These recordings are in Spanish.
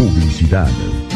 Publicidad.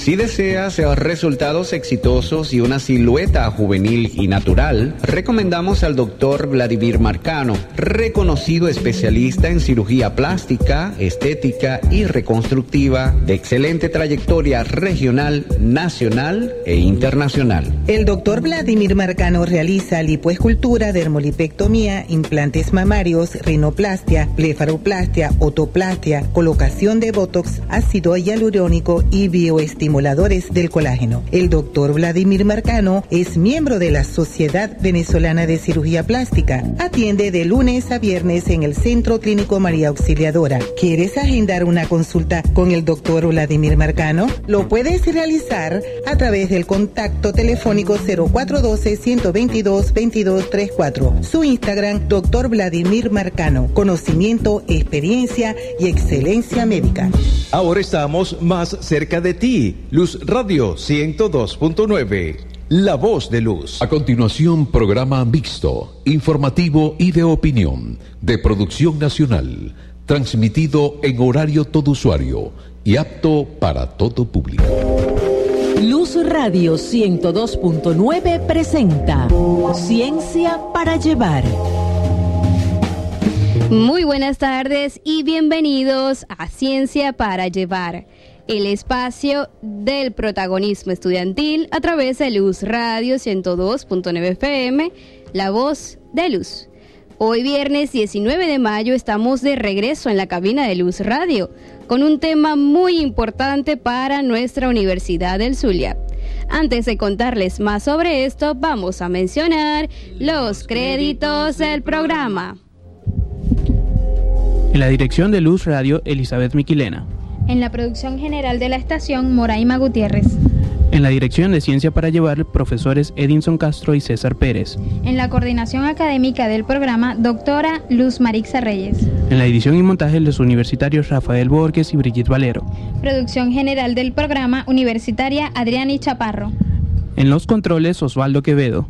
Si deseas resultados exitosos y una silueta juvenil y natural, recomendamos al doctor Vladimir Marcano, reconocido especialista en cirugía plástica, estética y reconstructiva, de excelente trayectoria regional, nacional e internacional. El doctor Vladimir Marcano realiza lipoescultura, dermolipectomía, implantes mamarios, rinoplastia, blefaroplastia, otoplastia, colocación de botox, ácido hialurónico y bioestimulador del colágeno. El doctor Vladimir Marcano es miembro de la Sociedad Venezolana de Cirugía Plástica. Atiende de lunes a viernes en el Centro Clínico María Auxiliadora. ¿Quieres agendar una consulta con el doctor Vladimir Marcano? Lo puedes realizar a través del contacto telefónico 0412-122-2234. Su Instagram, doctor Vladimir Marcano. Conocimiento, experiencia y excelencia médica. Ahora estamos más cerca de ti. Luz Radio 102.9. La voz de luz. A continuación, programa mixto, informativo y de opinión, de producción nacional, transmitido en horario todo usuario y apto para todo público. Luz Radio 102.9 presenta Ciencia para llevar. Muy buenas tardes y bienvenidos a Ciencia para llevar el espacio del protagonismo estudiantil a través de Luz Radio 102.9 FM, la voz de Luz. Hoy viernes 19 de mayo estamos de regreso en la cabina de Luz Radio con un tema muy importante para nuestra Universidad del Zulia. Antes de contarles más sobre esto, vamos a mencionar los créditos del programa. En la dirección de Luz Radio, Elizabeth Miquilena. En la producción general de la estación, Moraima Gutiérrez. En la dirección de Ciencia para Llevar, profesores Edinson Castro y César Pérez. En la coordinación académica del programa, doctora Luz Marixa Reyes. En la edición y montaje, los universitarios Rafael Borges y Brigitte Valero. Producción general del programa, universitaria Adriani Chaparro. En los controles, Osvaldo Quevedo.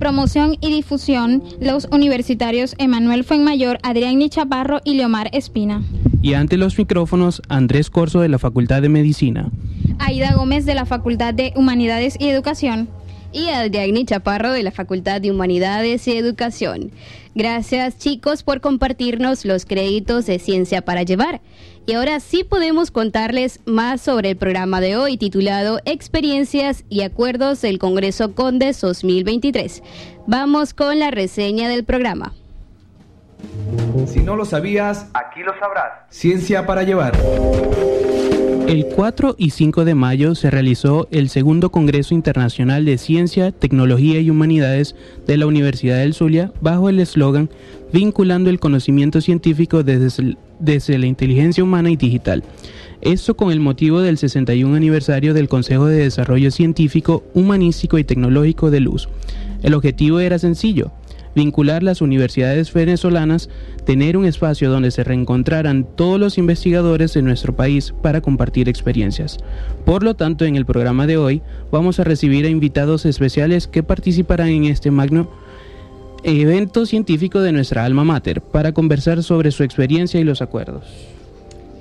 Promoción y difusión, los universitarios Emanuel Fuenmayor, Adrián Chaparro y Leomar Espina. Y ante los micrófonos, Andrés Corso de la Facultad de Medicina. Aida Gómez de la Facultad de Humanidades y Educación. Y Adrián Chaparro de la Facultad de Humanidades y Educación. Gracias chicos por compartirnos los créditos de Ciencia para Llevar. Y ahora sí podemos contarles más sobre el programa de hoy titulado Experiencias y Acuerdos del Congreso Condes 2023. Vamos con la reseña del programa. Si no lo sabías, aquí lo sabrás. Ciencia para llevar. El 4 y 5 de mayo se realizó el segundo Congreso Internacional de Ciencia, Tecnología y Humanidades de la Universidad del Zulia bajo el eslogan Vinculando el conocimiento científico desde, desde la inteligencia humana y digital. Esto con el motivo del 61 aniversario del Consejo de Desarrollo Científico, Humanístico y Tecnológico de Luz. El objetivo era sencillo, vincular las universidades venezolanas, tener un espacio donde se reencontraran todos los investigadores de nuestro país para compartir experiencias. Por lo tanto, en el programa de hoy vamos a recibir a invitados especiales que participarán en este magno evento científico de nuestra alma mater para conversar sobre su experiencia y los acuerdos.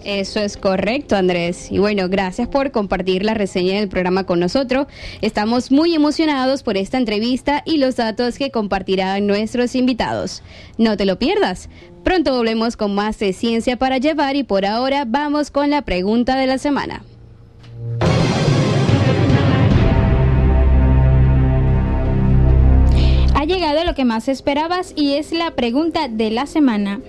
Eso es correcto, Andrés. Y bueno, gracias por compartir la reseña del programa con nosotros. Estamos muy emocionados por esta entrevista y los datos que compartirán nuestros invitados. No te lo pierdas. Pronto volvemos con más de ciencia para llevar y por ahora vamos con la pregunta de la semana. Ha llegado lo que más esperabas y es la pregunta de la semana.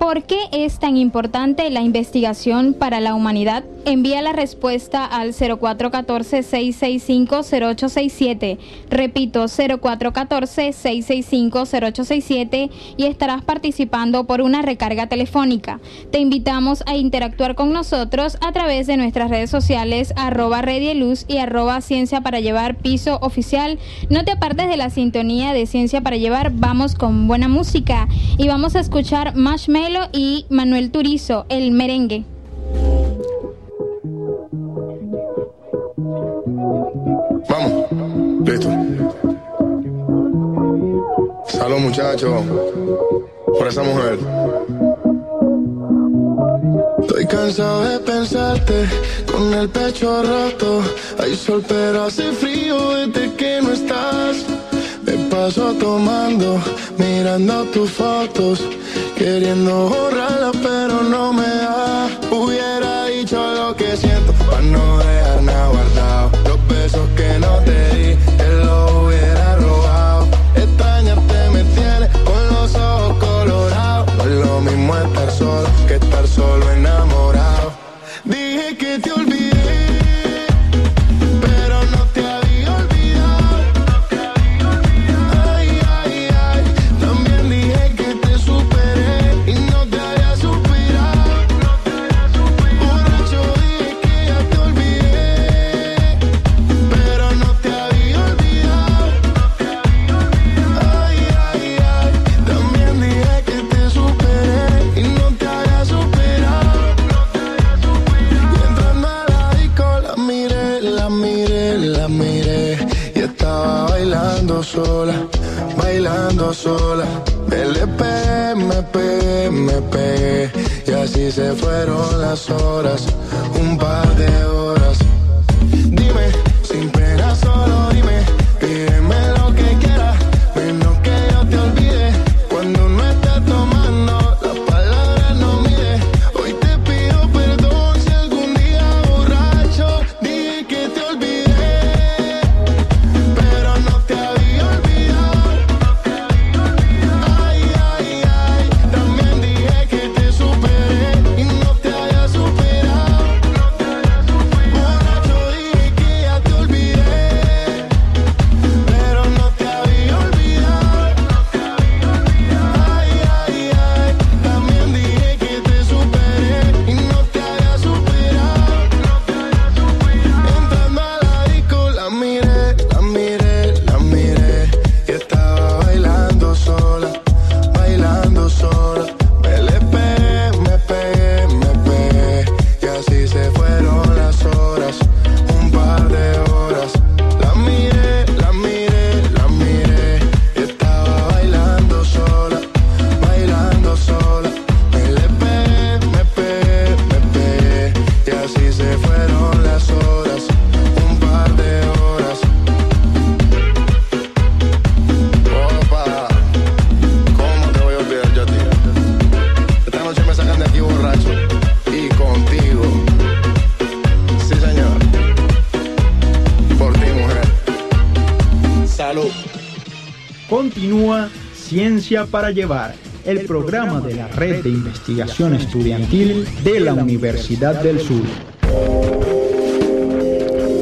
¿Por qué es tan importante la investigación para la humanidad? Envía la respuesta al 0414-665-0867. Repito, 0414-665-0867 y estarás participando por una recarga telefónica. Te invitamos a interactuar con nosotros a través de nuestras redes sociales arroba Luz y arroba Ciencia para Llevar Piso Oficial. No te apartes de la sintonía de Ciencia para Llevar. Vamos con buena música y vamos a escuchar Marshmallow y Manuel Turizo, el merengue. Vamos, listo. Salud muchachos, por esa mujer. Estoy cansado de pensarte con el pecho roto. Hay sol, pero hace frío desde que no estás. Paso tomando, mirando tus fotos, queriendo borrarlas, pero no me da. Hubiera dicho lo que siento, para no dejar Ciencia para Llevar, el programa de la Red de Investigación Estudiantil de la Universidad del Sur.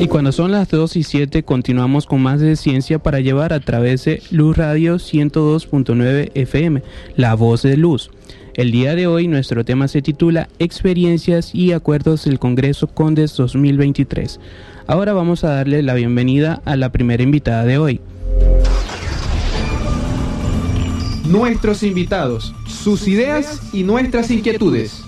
Y cuando son las 2 y 7 continuamos con más de ciencia para llevar a través de Luz Radio 102.9 FM, La Voz de Luz. El día de hoy nuestro tema se titula Experiencias y Acuerdos del Congreso Condes 2023. Ahora vamos a darle la bienvenida a la primera invitada de hoy. Nuestros invitados, sus ideas y nuestras inquietudes.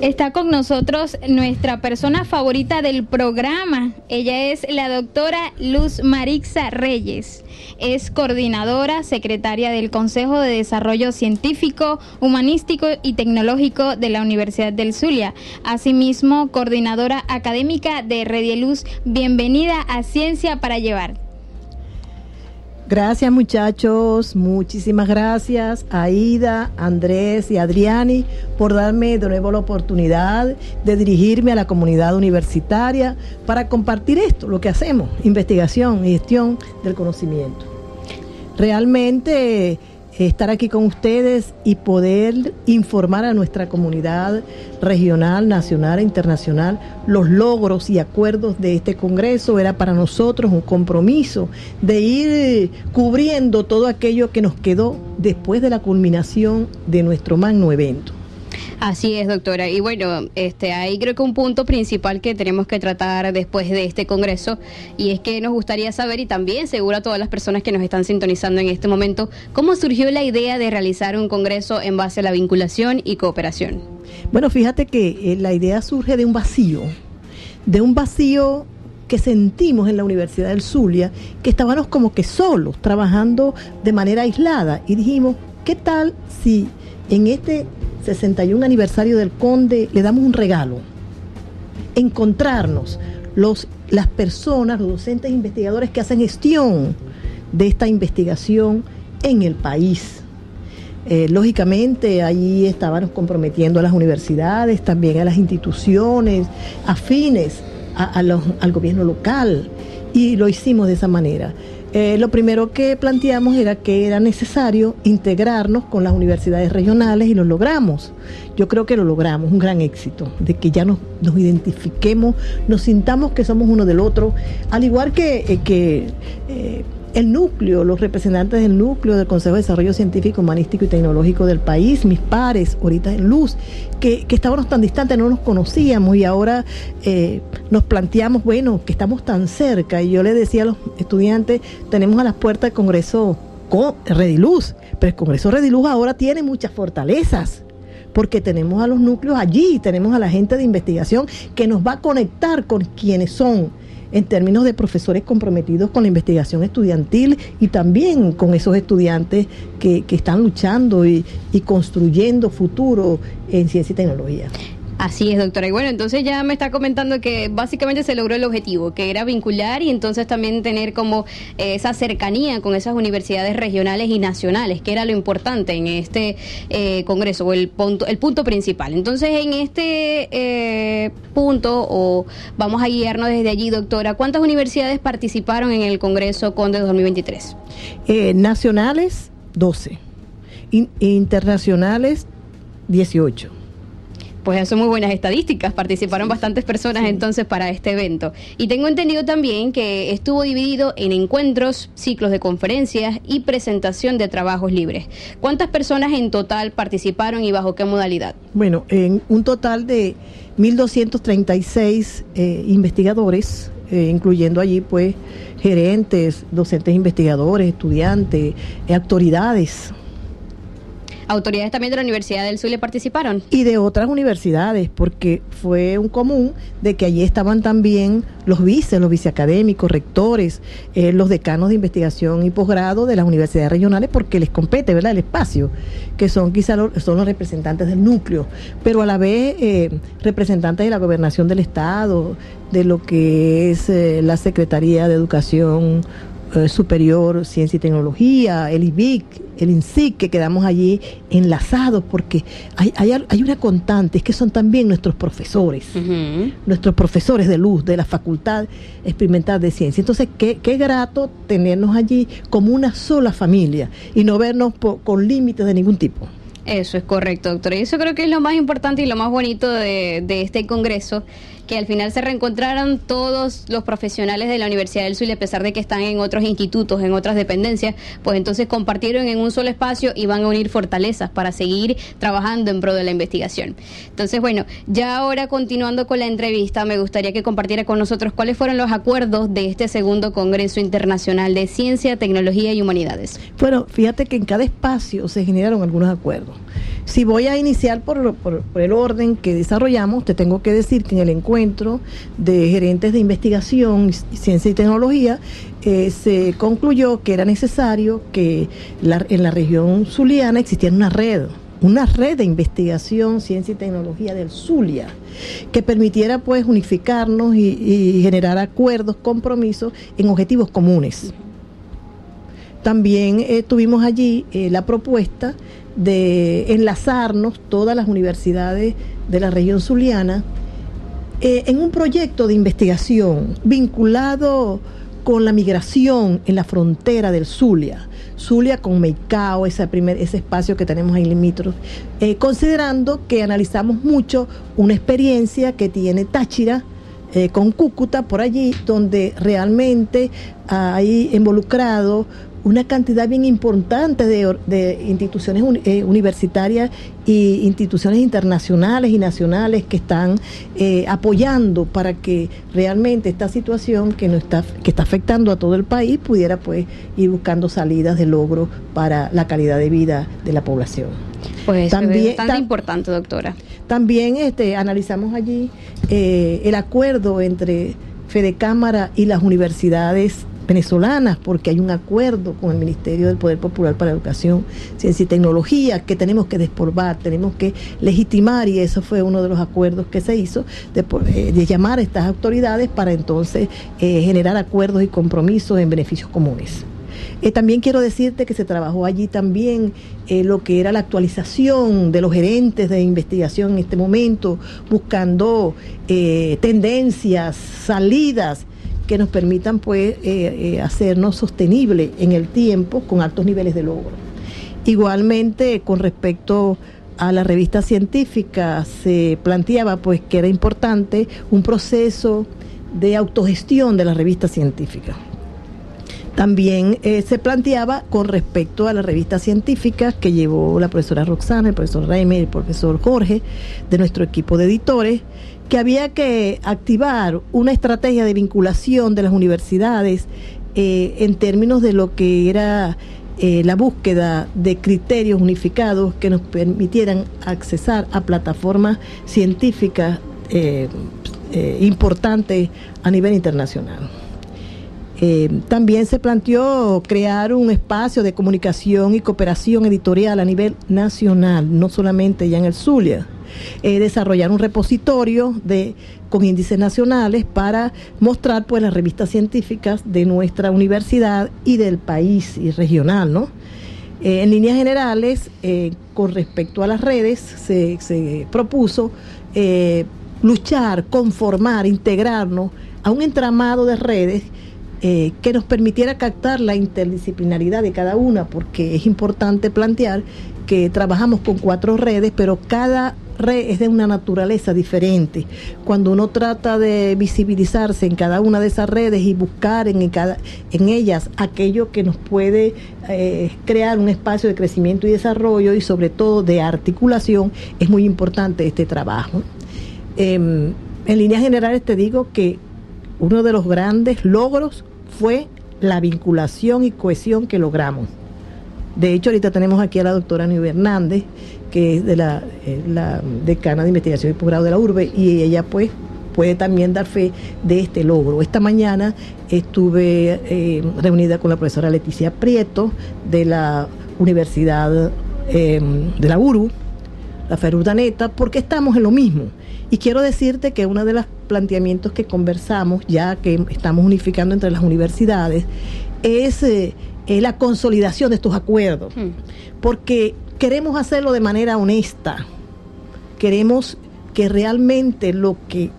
Está con nosotros nuestra persona favorita del programa. Ella es la doctora Luz Marixa Reyes. Es coordinadora, secretaria del Consejo de Desarrollo Científico, Humanístico y Tecnológico de la Universidad del Zulia. Asimismo, coordinadora académica de Redieluz. Bienvenida a Ciencia para Llevar. Gracias muchachos, muchísimas gracias a Aida, Andrés y Adriani por darme de nuevo la oportunidad de dirigirme a la comunidad universitaria para compartir esto, lo que hacemos, investigación y gestión del conocimiento. Realmente estar aquí con ustedes y poder informar a nuestra comunidad regional, nacional e internacional los logros y acuerdos de este Congreso era para nosotros un compromiso de ir cubriendo todo aquello que nos quedó después de la culminación de nuestro magno evento. Así es, doctora. Y bueno, este, ahí creo que un punto principal que tenemos que tratar después de este congreso y es que nos gustaría saber y también seguro a todas las personas que nos están sintonizando en este momento, cómo surgió la idea de realizar un congreso en base a la vinculación y cooperación. Bueno, fíjate que eh, la idea surge de un vacío, de un vacío que sentimos en la Universidad del Zulia, que estábamos como que solos, trabajando de manera aislada y dijimos, ¿qué tal si en este 61 aniversario del Conde, le damos un regalo. Encontrarnos los, las personas, los docentes investigadores que hacen gestión de esta investigación en el país. Eh, lógicamente, allí estábamos comprometiendo a las universidades, también a las instituciones afines al gobierno local, y lo hicimos de esa manera. Eh, lo primero que planteamos era que era necesario integrarnos con las universidades regionales y lo logramos. Yo creo que lo logramos, un gran éxito, de que ya nos, nos identifiquemos, nos sintamos que somos uno del otro, al igual que, eh, que eh, el núcleo, los representantes del núcleo del Consejo de Desarrollo Científico, Humanístico y Tecnológico del país, mis pares, ahorita en Luz, que, estábamos tan distantes, no nos conocíamos y ahora eh, nos planteamos, bueno, que estamos tan cerca. Y yo le decía a los estudiantes, tenemos a las puertas del Congreso con Rediluz, pero el Congreso Rediluz ahora tiene muchas fortalezas porque tenemos a los núcleos allí, tenemos a la gente de investigación que nos va a conectar con quienes son en términos de profesores comprometidos con la investigación estudiantil y también con esos estudiantes que, que están luchando y, y construyendo futuro en ciencia y tecnología. Así es, doctora. Y bueno, entonces ya me está comentando que básicamente se logró el objetivo, que era vincular y entonces también tener como eh, esa cercanía con esas universidades regionales y nacionales, que era lo importante en este eh, congreso o el punto, el punto principal. Entonces, en este eh, punto, o vamos a guiarnos desde allí, doctora, ¿cuántas universidades participaron en el Congreso Conde 2023? nacionales, 12. internacionales, 18 pues son muy buenas estadísticas. Participaron bastantes personas entonces para este evento. Y tengo entendido también que estuvo dividido en encuentros, ciclos de conferencias y presentación de trabajos libres. ¿Cuántas personas en total participaron y bajo qué modalidad? Bueno, en un total de 1.236 eh, investigadores, eh, incluyendo allí pues gerentes, docentes investigadores, estudiantes, eh, autoridades autoridades también de la Universidad del Zulia participaron. Y de otras universidades, porque fue un común de que allí estaban también los vices, los viceacadémicos, rectores, eh, los decanos de investigación y posgrado de las universidades regionales, porque les compete, ¿verdad?, el espacio, que son quizás son los representantes del núcleo, pero a la vez eh, representantes de la gobernación del Estado, de lo que es eh, la Secretaría de Educación eh, superior, Ciencia y Tecnología, el IBIC, el INSIC, que quedamos allí enlazados, porque hay, hay, una constante, es que son también nuestros profesores, nuestros profesores de luz de la Facultad Experimental de Ciencia. Entonces, qué, qué grato tenernos allí como una sola familia y no vernos con límites de ningún tipo. Eso es correcto, doctora. Y eso creo que es lo más importante y lo más bonito de, de este congreso que al final se reencontraron todos los profesionales de la Universidad del Zulia, a pesar de que están en otros institutos, en otras dependencias, pues entonces compartieron en un solo espacio y van a unir fortalezas para seguir trabajando en pro de la investigación. Entonces, bueno, ya ahora continuando con la entrevista, me gustaría que compartiera con nosotros cuáles fueron los acuerdos de este segundo Congreso Internacional de Ciencia, Tecnología y Humanidades. Bueno, fíjate que en cada espacio se generaron algunos acuerdos. Si voy a iniciar por, el orden que desarrollamos, te tengo que decir que en el encuentro de gerentes de investigación, ciencia y tecnología, eh, se concluyó que era necesario que en la región zuliana existiera una red una red de investigación, ciencia y tecnología del Zulia, que permitiera pues unificarnos y, generar acuerdos, compromisos en objetivos comunes. También eh, tuvimos allí eh, la propuesta de enlazarnos todas las universidades de la región zuliana eh, en un proyecto de investigación vinculado con la migración en la frontera del Zulia, Zulia con Meicao, ese, primer, ese espacio que tenemos ahí limítrofe, eh, considerando que analizamos mucho una experiencia que tiene Táchira, eh, con Cúcuta por allí, donde realmente hay involucrado una cantidad bien importante de, instituciones eh, universitarias e instituciones internacionales y nacionales que están eh, apoyando para que realmente esta situación que, no está, que está afectando a todo el país pudiera pues ir buscando salidas de logro para la calidad de vida de la población. Pues también, es bastante importante, doctora. También este, analizamos allí eh, el acuerdo entre Fede Cámara y las universidades venezolanas, porque hay un acuerdo con el Ministerio del Poder Popular para Educación, Ciencia y Tecnología que tenemos que despolvar, tenemos que legitimar y eso fue uno de los acuerdos que se hizo de, eh, de llamar a estas autoridades para entonces eh, generar acuerdos y compromisos en beneficios comunes. Eh, también quiero decirte que se trabajó allí también lo que era la actualización de los gerentes de investigación en este momento, buscando tendencias, salidas que nos permitan pues hacernos sostenible en el tiempo con altos niveles de logro. Igualmente, con respecto a la revista científica, se planteaba pues que era importante un proceso de autogestión de la revista científica también eh, se planteaba con respecto a la revista científica que llevó la profesora Roxana, el profesor Reimer el profesor Jorge de nuestro equipo de editores, que había que activar una estrategia de vinculación de las universidades eh, en términos de lo que era eh, la búsqueda de criterios unificados que nos permitieran accesar a plataformas científicas importantes a nivel internacional. Eh, también se planteó crear un espacio de comunicación y cooperación editorial a nivel nacional, no solamente ya en el Zulia. Eh, desarrollar un repositorio de, con índices nacionales para mostrar pues las revistas científicas de nuestra universidad y del país y regional, ¿no? Eh, en líneas generales, con respecto a las redes, se, se propuso luchar, conformar, integrarnos a un entramado de redes eh, que nos permitiera captar la interdisciplinaridad de cada una, porque es importante plantear que trabajamos con cuatro redes, pero cada red es de una naturaleza diferente. Cuando uno trata de visibilizarse en cada una de esas redes y buscar en, cada, en ellas aquello que nos puede eh, crear un espacio de crecimiento y desarrollo y sobre todo de articulación, es muy importante este trabajo. Em, en líneas generales te digo que uno de los grandes logros fue la vinculación y cohesión que logramos. De hecho, ahorita tenemos aquí a la doctora Nubia Hernández, que es de la, eh, la, decana de investigación y posgrado de la URBE, y ella pues puede también dar fe de este logro. Esta mañana estuve eh, reunida con la profesora Leticia Prieto de la Universidad eh, de la URU, la Ferurdaneta, porque estamos en lo mismo. Y quiero decirte que uno de los planteamientos que conversamos, ya que estamos unificando entre las universidades, es eh, la consolidación de estos acuerdos. Hmm. Porque queremos hacerlo de manera honesta. Queremos que realmente lo que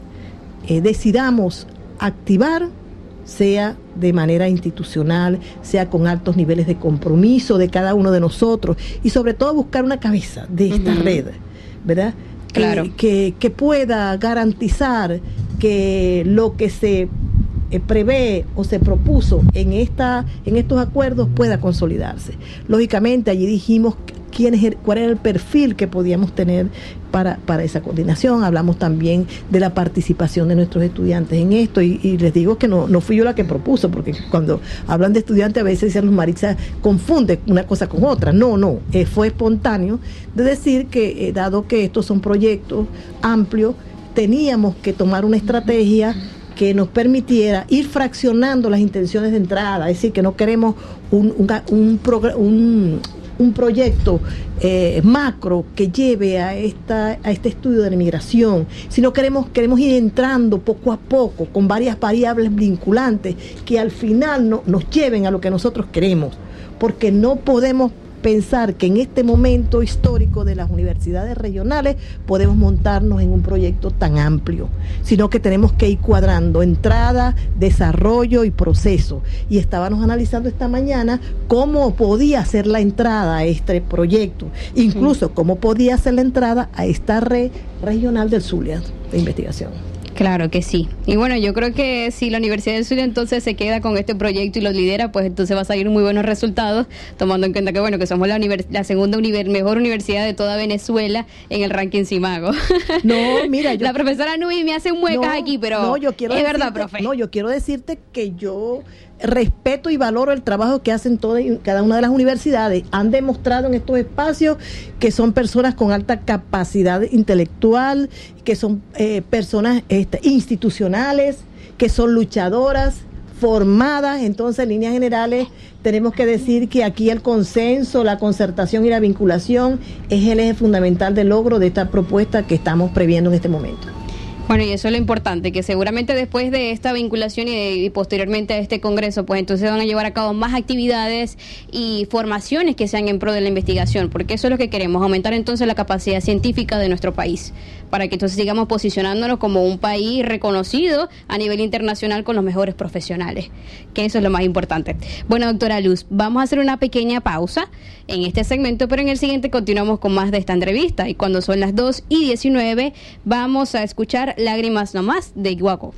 eh, decidamos activar sea de manera institucional, sea con altos niveles de compromiso de cada uno de nosotros y sobre todo buscar una cabeza de esta red, ¿verdad? Que, que, pueda garantizar que lo que se eh, prevé o se propuso en esta en estos acuerdos pueda consolidarse. Lógicamente allí dijimos quién es cuál era el perfil que podíamos tener para, para esa coordinación. Hablamos también de la participación de nuestros estudiantes en esto y, les digo que no, no fui yo la que propuso, porque cuando hablan de estudiantes a veces dicen los Maritza confunde una cosa con otra. No, no, eh, fue espontáneo de decir que eh, dado que estos son proyectos amplios, teníamos que tomar una estrategia que nos permitiera ir fraccionando las intenciones de entrada, es decir, que no queremos un, un, un, un proyecto eh, macro que lleve a, esta, a este estudio de la migración, sino queremos, queremos ir entrando poco a poco con varias variables vinculantes que al final no, nos lleven a lo que nosotros queremos, porque no podemos pensar que en este momento histórico de las universidades regionales podemos montarnos en un proyecto tan amplio, sino que tenemos que ir cuadrando entrada, desarrollo y proceso. Y estábamos analizando esta mañana cómo podía ser la entrada a este proyecto, incluso cómo podía ser la entrada a esta red regional del Zulia de investigación. Claro que sí. Y bueno, yo creo que si la Universidad del Sur entonces se queda con este proyecto y lo lidera, pues entonces va a salir muy buenos resultados, tomando en cuenta que bueno, que somos la, la segunda mejor universidad de toda Venezuela en el ranking Simago. No, mira, yo, la profesora Nui me hace muecas aquí, pero no, yo quiero es verdad, profe. No, yo quiero decirte que yo respeto y valoro el trabajo que hacen todas y cada una de las universidades. Han demostrado en estos espacios que son personas con alta capacidad intelectual, que son eh, personas este, institucionales, que son luchadoras formadas, entonces en líneas generales tenemos que decir que aquí el consenso, la concertación y la vinculación es el eje fundamental del logro de esta propuesta que estamos previendo en este momento. Bueno, y eso es lo importante, que seguramente después de esta vinculación y, y, posteriormente a este Congreso, pues entonces van a llevar a cabo más actividades y formaciones que sean en pro de la investigación, porque eso es lo que queremos, aumentar entonces la capacidad científica de nuestro país para que entonces sigamos posicionándonos como un país reconocido a nivel internacional con los mejores profesionales, que eso es lo más importante. Bueno, doctora Luz, vamos a hacer una pequeña pausa en este segmento, pero en el siguiente continuamos con más de esta entrevista y cuando son las 2 y 19 vamos a escuchar Lágrimas Nomás de Iguaco.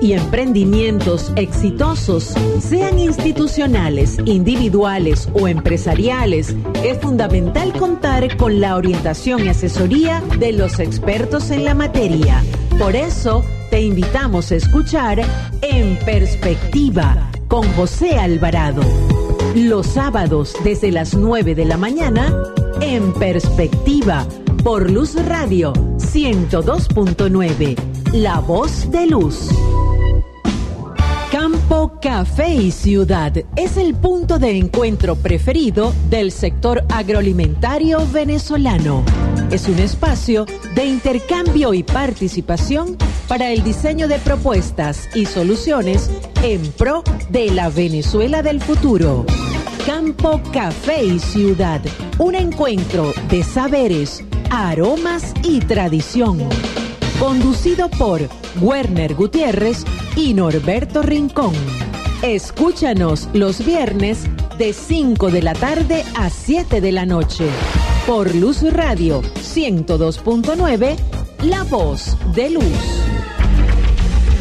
y emprendimientos exitosos, sean institucionales, individuales o empresariales, es fundamental contar con la orientación y asesoría de los expertos en la materia. Por eso, te invitamos a escuchar En Perspectiva con José Alvarado. Los sábados desde las 9 de la mañana, En Perspectiva por Luz Radio 102.9, La Voz de Luz. Campo Café y Ciudad es el punto de encuentro preferido del sector agroalimentario venezolano. Es un espacio de intercambio y participación para el diseño de propuestas y soluciones en pro de la Venezuela del futuro. Campo Café y Ciudad, un encuentro de saberes, aromas y tradición Conducido por Werner Gutiérrez y Norberto Rincón. Escúchanos los viernes de 5 de la tarde a 7 de la noche. Por Luz Radio 102.9, La Voz de Luz.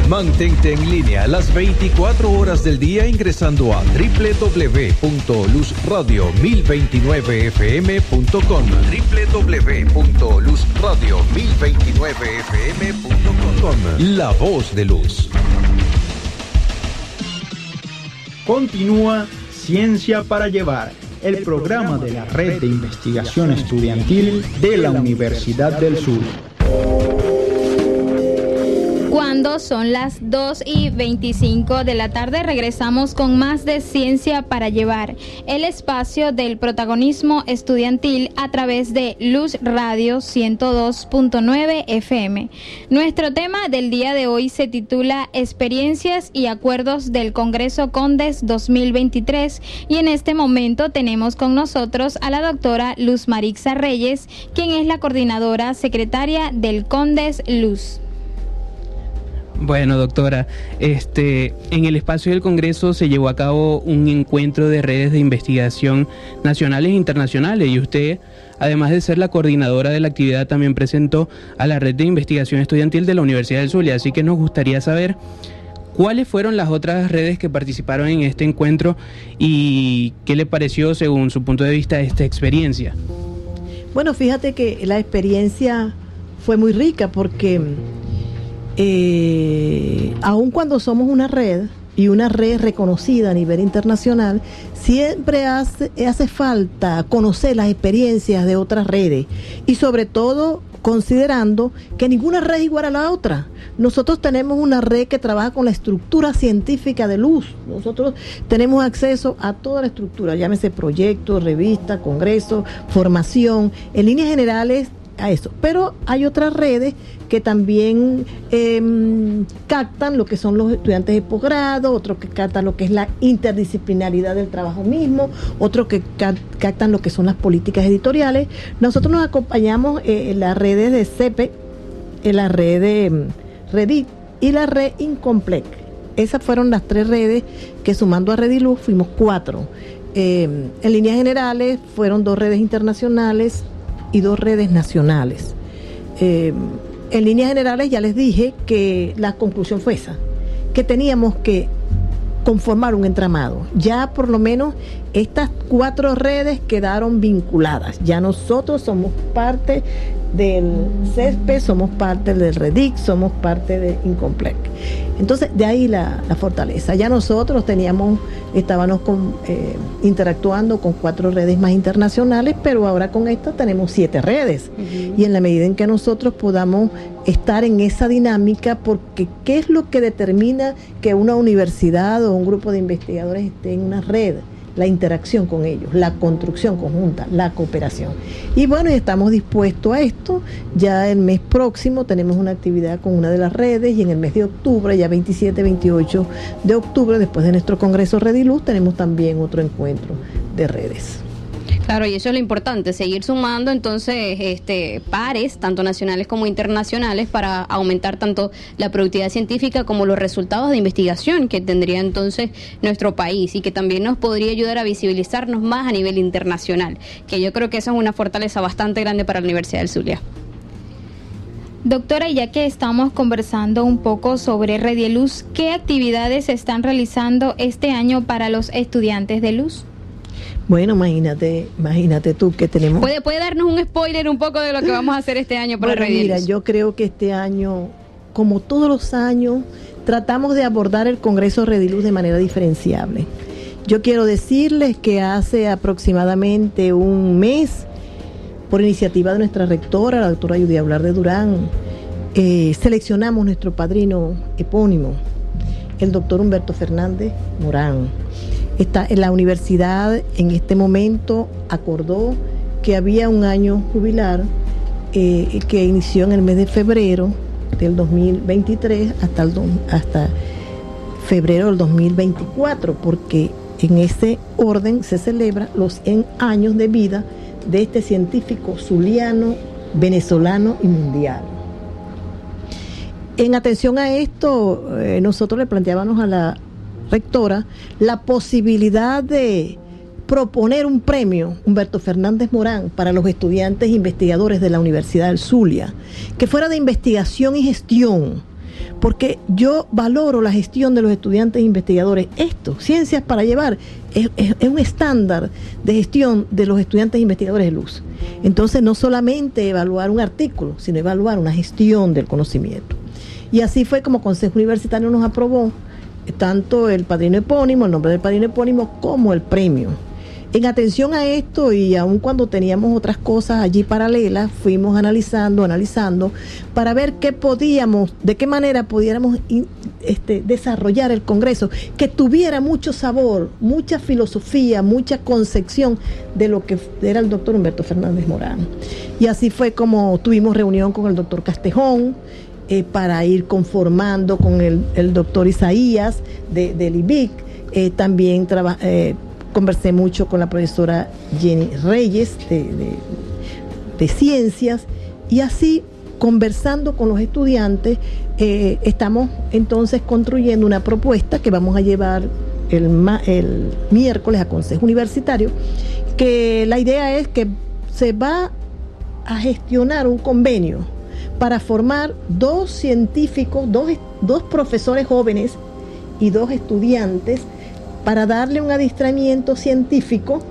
Mantente en línea las 24 horas del día ingresando a www.luzradio1029fm.com www.luzradio1029fm.com La voz de luz. Continúa Ciencia para Llevar, el programa de la Red de Investigación Estudiantil de la Universidad del Sur. Cuando son las 2 y 25 de la tarde, regresamos con más de Ciencia para Llevar, el espacio del protagonismo estudiantil a través de Luz Radio 102.9 FM. Nuestro tema del día de hoy se titula Experiencias y Acuerdos del Congreso Condes 2023 y en este momento tenemos con nosotros a la doctora Luz Marixa Reyes, quien es la coordinadora secretaria del Condes Luz. Bueno, doctora, este, en el espacio del Congreso se llevó a cabo un encuentro de redes de investigación nacionales e internacionales y usted, además de ser la coordinadora de la actividad, también presentó a la red de investigación estudiantil de la Universidad del Zulia. Así que nos gustaría saber cuáles fueron las otras redes que participaron en este encuentro y qué le pareció, según su punto de vista, esta experiencia. Bueno, fíjate que la experiencia fue muy rica porque eh, aun cuando somos una red y una red reconocida a nivel internacional, siempre hace, hace falta conocer las experiencias de otras redes y sobre todo considerando que ninguna red es igual a la otra. Nosotros tenemos una red que trabaja con la estructura científica de luz. Nosotros tenemos acceso a toda la estructura, llámese proyectos, revistas, congresos, formación. En líneas generales a eso. Pero hay otras redes que también em, captan lo que son los estudiantes de posgrado, otros que captan lo que es la interdisciplinaridad del trabajo mismo, otros que captan lo que son las políticas editoriales. Nosotros nos acompañamos eh, en las redes de CEPE, en la red de em, Redit y la red Incomplec. Esas fueron las tres redes que sumando a Rediluz fuimos cuatro. Em, en líneas generales fueron dos redes internacionales, y dos redes nacionales. Eh, en líneas generales ya les dije que la conclusión fue esa, que teníamos que conformar un entramado. Ya por lo menos estas cuatro redes quedaron vinculadas. Ya nosotros somos parte del CESPE, somos parte del REDIC, somos parte de Incomplec. Entonces, de ahí la, fortaleza. Ya nosotros teníamos, estábamos con, eh, interactuando con cuatro redes más internacionales, pero ahora con esta tenemos siete redes. Y en la medida en que nosotros podamos estar en esa dinámica, porque ¿qué es lo que determina que una universidad o un grupo de investigadores esté en una red? La interacción con ellos, la construcción conjunta, la cooperación. Y bueno, estamos dispuestos a esto. Ya el mes próximo tenemos una actividad con una de las redes y en el mes de octubre, ya 27, 28 de octubre, después de nuestro Congreso Rediluz, tenemos también otro encuentro de redes. Claro, y eso es lo importante, seguir sumando entonces este pares, tanto nacionales como internacionales, para aumentar tanto la productividad científica como los resultados de investigación que tendría entonces nuestro país y que también nos podría ayudar a visibilizarnos más a nivel internacional, que yo creo que eso es una fortaleza bastante grande para la Universidad del Zulia. Doctora, ya que estamos conversando un poco sobre Redieluz, ¿qué actividades se están realizando este año para los estudiantes de luz? Bueno, imagínate, imagínate tú que tenemos. ¿Puede, puede darnos un spoiler un poco de lo que vamos a hacer este año para bueno, Mira, yo creo que este año, como todos los años, tratamos de abordar el Congreso Rediluz de manera diferenciable. Yo quiero decirles que hace aproximadamente un mes, por iniciativa de nuestra rectora, la doctora Hablar de Durán, eh, seleccionamos nuestro padrino epónimo el doctor Humberto Fernández Morán. Está en la universidad en este momento acordó que había un año jubilar eh, que inició en el mes de febrero del 2023 hasta, el, hasta febrero del 2024, porque en ese orden se celebra los 100 años de vida de este científico zuliano, venezolano y mundial. En atención a esto, eh, nosotros le planteábamos a la rectora la posibilidad de proponer un premio, Humberto Fernández Morán, para los estudiantes investigadores de la Universidad del Zulia, que fuera de investigación y gestión, porque yo valoro la gestión de los estudiantes investigadores. Esto, Ciencias para Llevar, es, un estándar de gestión de los estudiantes investigadores de luz. Entonces, no solamente evaluar un artículo, sino evaluar una gestión del conocimiento. Y así fue como Consejo Universitario nos aprobó tanto el padrino epónimo, el nombre del padrino epónimo, como el premio. En atención a esto y aun cuando teníamos otras cosas allí paralelas, fuimos analizando, analizando, para ver qué podíamos, de qué manera pudiéramos este, desarrollar el Congreso, que tuviera mucho sabor, mucha filosofía, mucha concepción de lo que era el doctor Humberto Fernández Morán. Y así fue como tuvimos reunión con el doctor Castejón, eh, para ir conformando con el, doctor Isaías de, del IBIC. Eh, también eh, conversé mucho con la profesora Jenny Reyes de, Ciencias y así conversando con los estudiantes estamos entonces construyendo una propuesta que vamos a llevar el, el miércoles a Consejo Universitario, que la idea es que se va a gestionar un convenio para formar dos científicos, dos, profesores jóvenes y dos estudiantes para darle un adiestramiento científico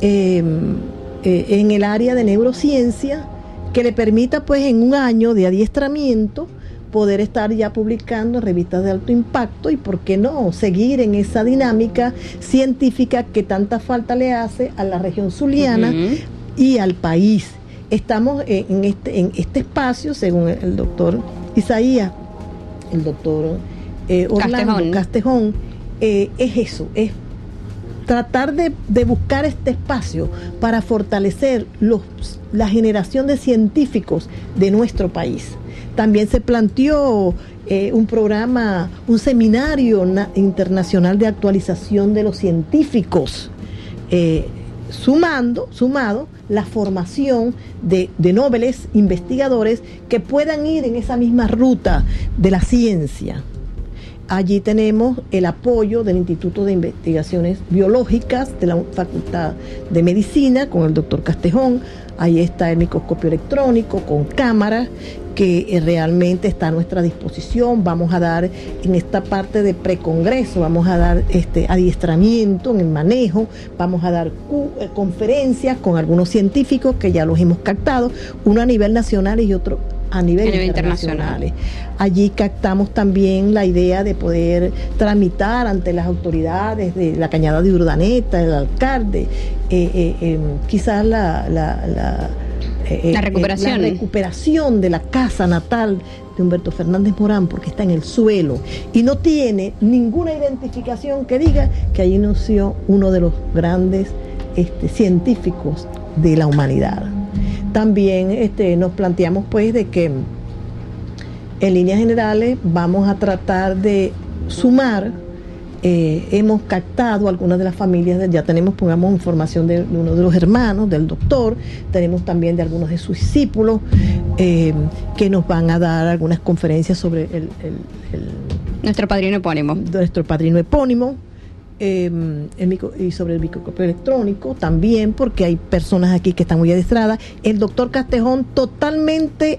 em, eh, en el área de neurociencia que le permita pues en un año de adiestramiento poder estar ya publicando revistas de alto impacto y por qué no seguir en esa dinámica científica que tanta falta le hace a la región zuliana y al país estamos en este, en este espacio, según el doctor Isaías, el doctor eh, Orlando Castejón, eh, es eso, es tratar de, buscar este espacio para fortalecer los, la generación de científicos de nuestro país. También se planteó eh, un programa, un seminario internacional de actualización de los científicos, sumando, sumado la formación de, de nobles investigadores que puedan ir en esa misma ruta de la ciencia. Allí tenemos el apoyo del Instituto de Investigaciones Biológicas de la Facultad de Medicina con el doctor Castejón. Ahí está el microscopio electrónico con cámara que eh, realmente está a nuestra disposición. Vamos a dar en esta parte de precongreso, vamos a dar este adiestramiento en el manejo, vamos a dar eh, conferencias con algunos científicos que ya los hemos captado, uno a nivel nacional y otro a nivel, internacional. Allí captamos también la idea de poder tramitar ante las autoridades de la Cañada de Urdaneta, el alcalde, eh, em, quizás la eh, eh, la recuperación. la recuperación de la casa natal de Humberto Fernández Morán porque está en el suelo y no tiene ninguna identificación que diga que allí nació uno de los grandes este, científicos de la humanidad. También este, nos planteamos pues de que en líneas generales vamos a tratar de sumar eh, hemos captado algunas de las familias, ya tenemos, pongamos, información de, uno de los hermanos, del doctor, tenemos también de algunos de sus discípulos, eh, que nos van a dar algunas conferencias sobre el, nuestro padrino epónimo. Nuestro padrino epónimo. Eh, y sobre el microscopio electrónico también, porque hay personas aquí que están muy adiestradas. El doctor Castejón totalmente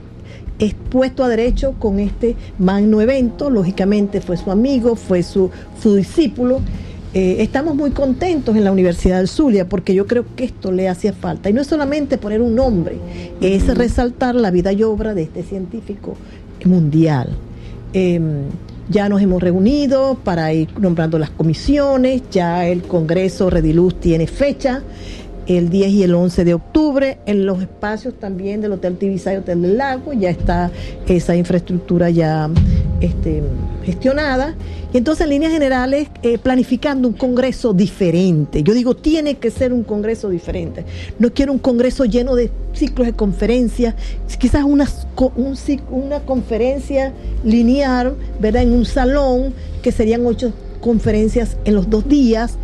expuesto a derecho con este magno evento. Lógicamente fue su amigo, fue su, su discípulo. Eh, estamos muy contentos en la Universidad del Zulia porque yo creo que esto le hacía falta. Y no es solamente poner un nombre, es resaltar la vida y obra de este científico mundial. Em, ya nos hemos reunido para ir nombrando las comisiones, ya el Congreso Rediluz tiene fecha el 10 y el 11 de octubre. En los espacios también del Hotel Tibisay Hotel del Lago ya está esa infraestructura ya este, gestionada. Y entonces, en líneas generales, eh, planificando un congreso diferente. Yo digo, tiene que ser un congreso diferente. No quiero un congreso lleno de ciclos de conferencias, quizás una, un, una conferencia lineal, ¿verdad? En un salón, que serían ocho conferencias en los dos días.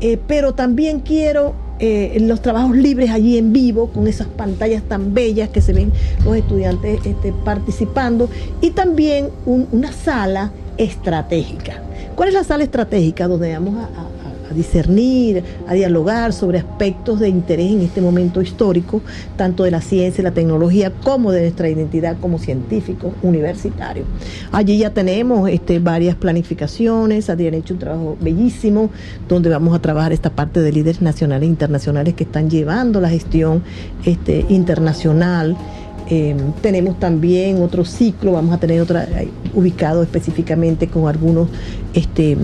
Eh, pero también quiero eh, los trabajos libres allí en vivo, con esas pantallas tan bellas que se ven los estudiantes este, participando, y también una sala estratégica. ¿Cuál es la sala estratégica donde vamos a a discernir, a dialogar sobre aspectos de interés en este momento histórico, tanto de la ciencia y la tecnología como de nuestra identidad como científicos universitarios. Allí ya tenemos este, varias planificaciones, habían hecho un trabajo bellísimo, donde vamos a trabajar esta parte de líderes nacionales e internacionales que están llevando la gestión este, internacional. Eh, tenemos también otro ciclo, vamos a tener otra eh, ubicado específicamente con algunos este,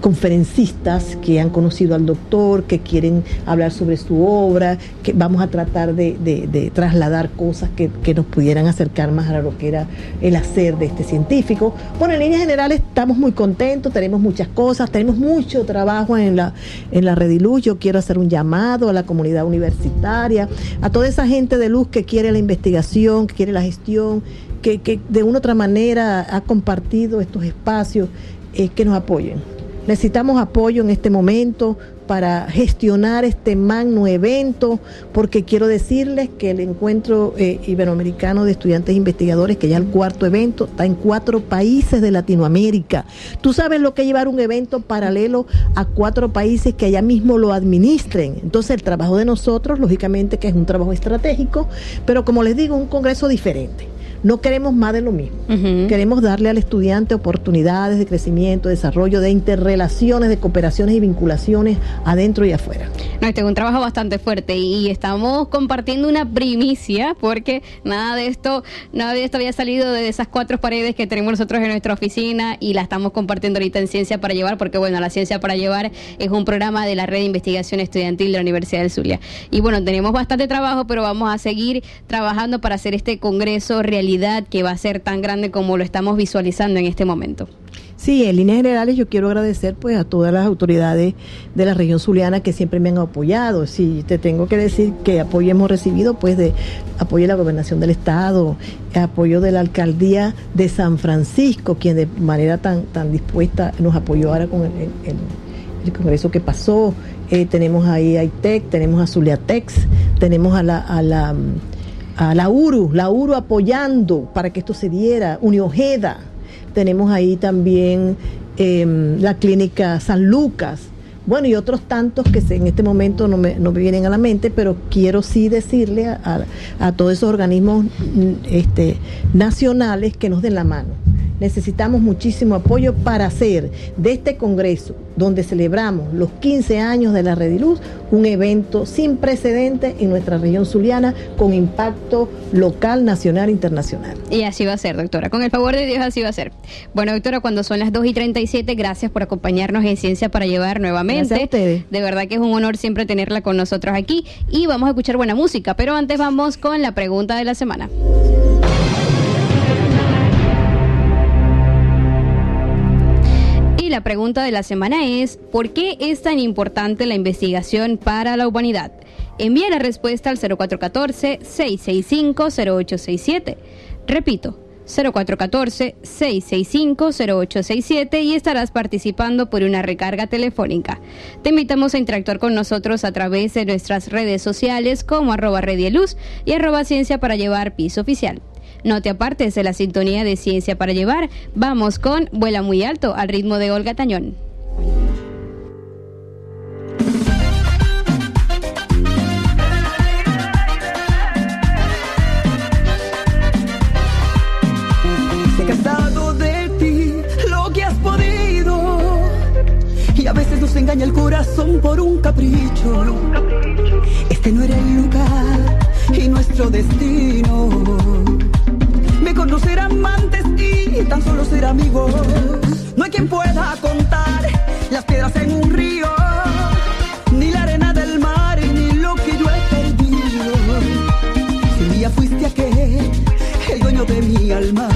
conferencistas que han conocido al doctor, que quieren hablar sobre su obra, que vamos a tratar de, trasladar cosas que, nos pudieran acercar más a lo que era el hacer de este científico. Bueno, en líneas generales estamos muy contentos, tenemos muchas cosas, tenemos mucho trabajo en la, en la Rediluz. Yo quiero hacer un llamado a la comunidad universitaria, a toda esa gente de luz que quiere la investigación, que quiere la gestión, que, que de una u otra manera ha compartido estos espacios, eh, que nos apoyen Necesitamos apoyo en este momento para gestionar este magno evento, porque quiero decirles que el encuentro eh, iberoamericano de estudiantes investigadores, que ya el cuarto evento, está en cuatro países de Latinoamérica. Tú sabes lo que es llevar un evento paralelo a cuatro países que allá mismo lo administren. Entonces el trabajo de nosotros, lógicamente que es un trabajo estratégico, pero como les digo, un congreso diferente. No queremos más de lo mismo. Queremos darle al estudiante oportunidades de crecimiento, de desarrollo, de interrelaciones, de cooperaciones y vinculaciones adentro y afuera. No, este es un trabajo bastante fuerte y estamos compartiendo una primicia porque nada de esto, nada de esto había salido de esas cuatro paredes que tenemos nosotros en nuestra oficina y la estamos compartiendo ahorita en Ciencia para Llevar porque bueno, la Ciencia para Llevar es un programa de la Red de Investigación Estudiantil de la Universidad del Zulia. Y bueno, tenemos bastante trabajo, pero vamos a seguir trabajando para hacer este congreso que va a ser tan grande como lo estamos visualizando en este momento. Sí, en líneas generales yo quiero agradecer pues a todas las autoridades de la región zuliana que siempre me han apoyado. Sí, te tengo que decir que apoyo hemos recibido pues de apoyo de la gobernación del estado, apoyo de la alcaldía de San Francisco, quien de manera tan tan dispuesta nos apoyó ahora con el, congreso que pasó. Eh, tenemos ahí a ITEC, tenemos a Zuliatex, tenemos a la, a la a la URU, la URU apoyando para que esto se diera, Uniojeda, tenemos ahí también em, la clínica San Lucas, bueno, y otros tantos que en este momento no me, no me vienen a la mente, pero quiero sí decirle a, a todos esos organismos mm, este, nacionales que nos den la mano necesitamos muchísimo apoyo para hacer de este Congreso, donde celebramos los 15 años de la Rediluz, un evento sin precedentes en nuestra región zuliana con impacto local, nacional e internacional. Y así va a ser, doctora. Con el favor de Dios, así va a ser. Bueno, doctora, cuando son las 2 y 37, gracias por acompañarnos en Ciencia para Llevar nuevamente. Gracias a ustedes. De verdad que es un honor siempre tenerla con nosotros aquí. Y vamos a escuchar buena música, pero antes vamos con la pregunta de la semana. La pregunta de la semana es, ¿por qué es tan importante la investigación para la humanidad? Envía la respuesta al 0414-665-0867. Repito, 0414-665-0867 y estarás participando por una recarga telefónica. Te invitamos a interactuar con nosotros a través de nuestras redes sociales como arroba redieluz y arroba ciencia para llevar piso oficial. No te apartes de la sintonía de Ciencia para Llevar. Vamos con Vuela muy alto al ritmo de Olga Tañón. de ti lo que has podido y a veces nos engaña el corazón por un capricho. Este no era el lugar y nuestro destino conocer amantes y tan solo ser amigos. No hay quien pueda contar las piedras en un río, ni la arena del mar, ni lo que yo he perdido. Si un día fuiste aquel, el dueño de mi alma,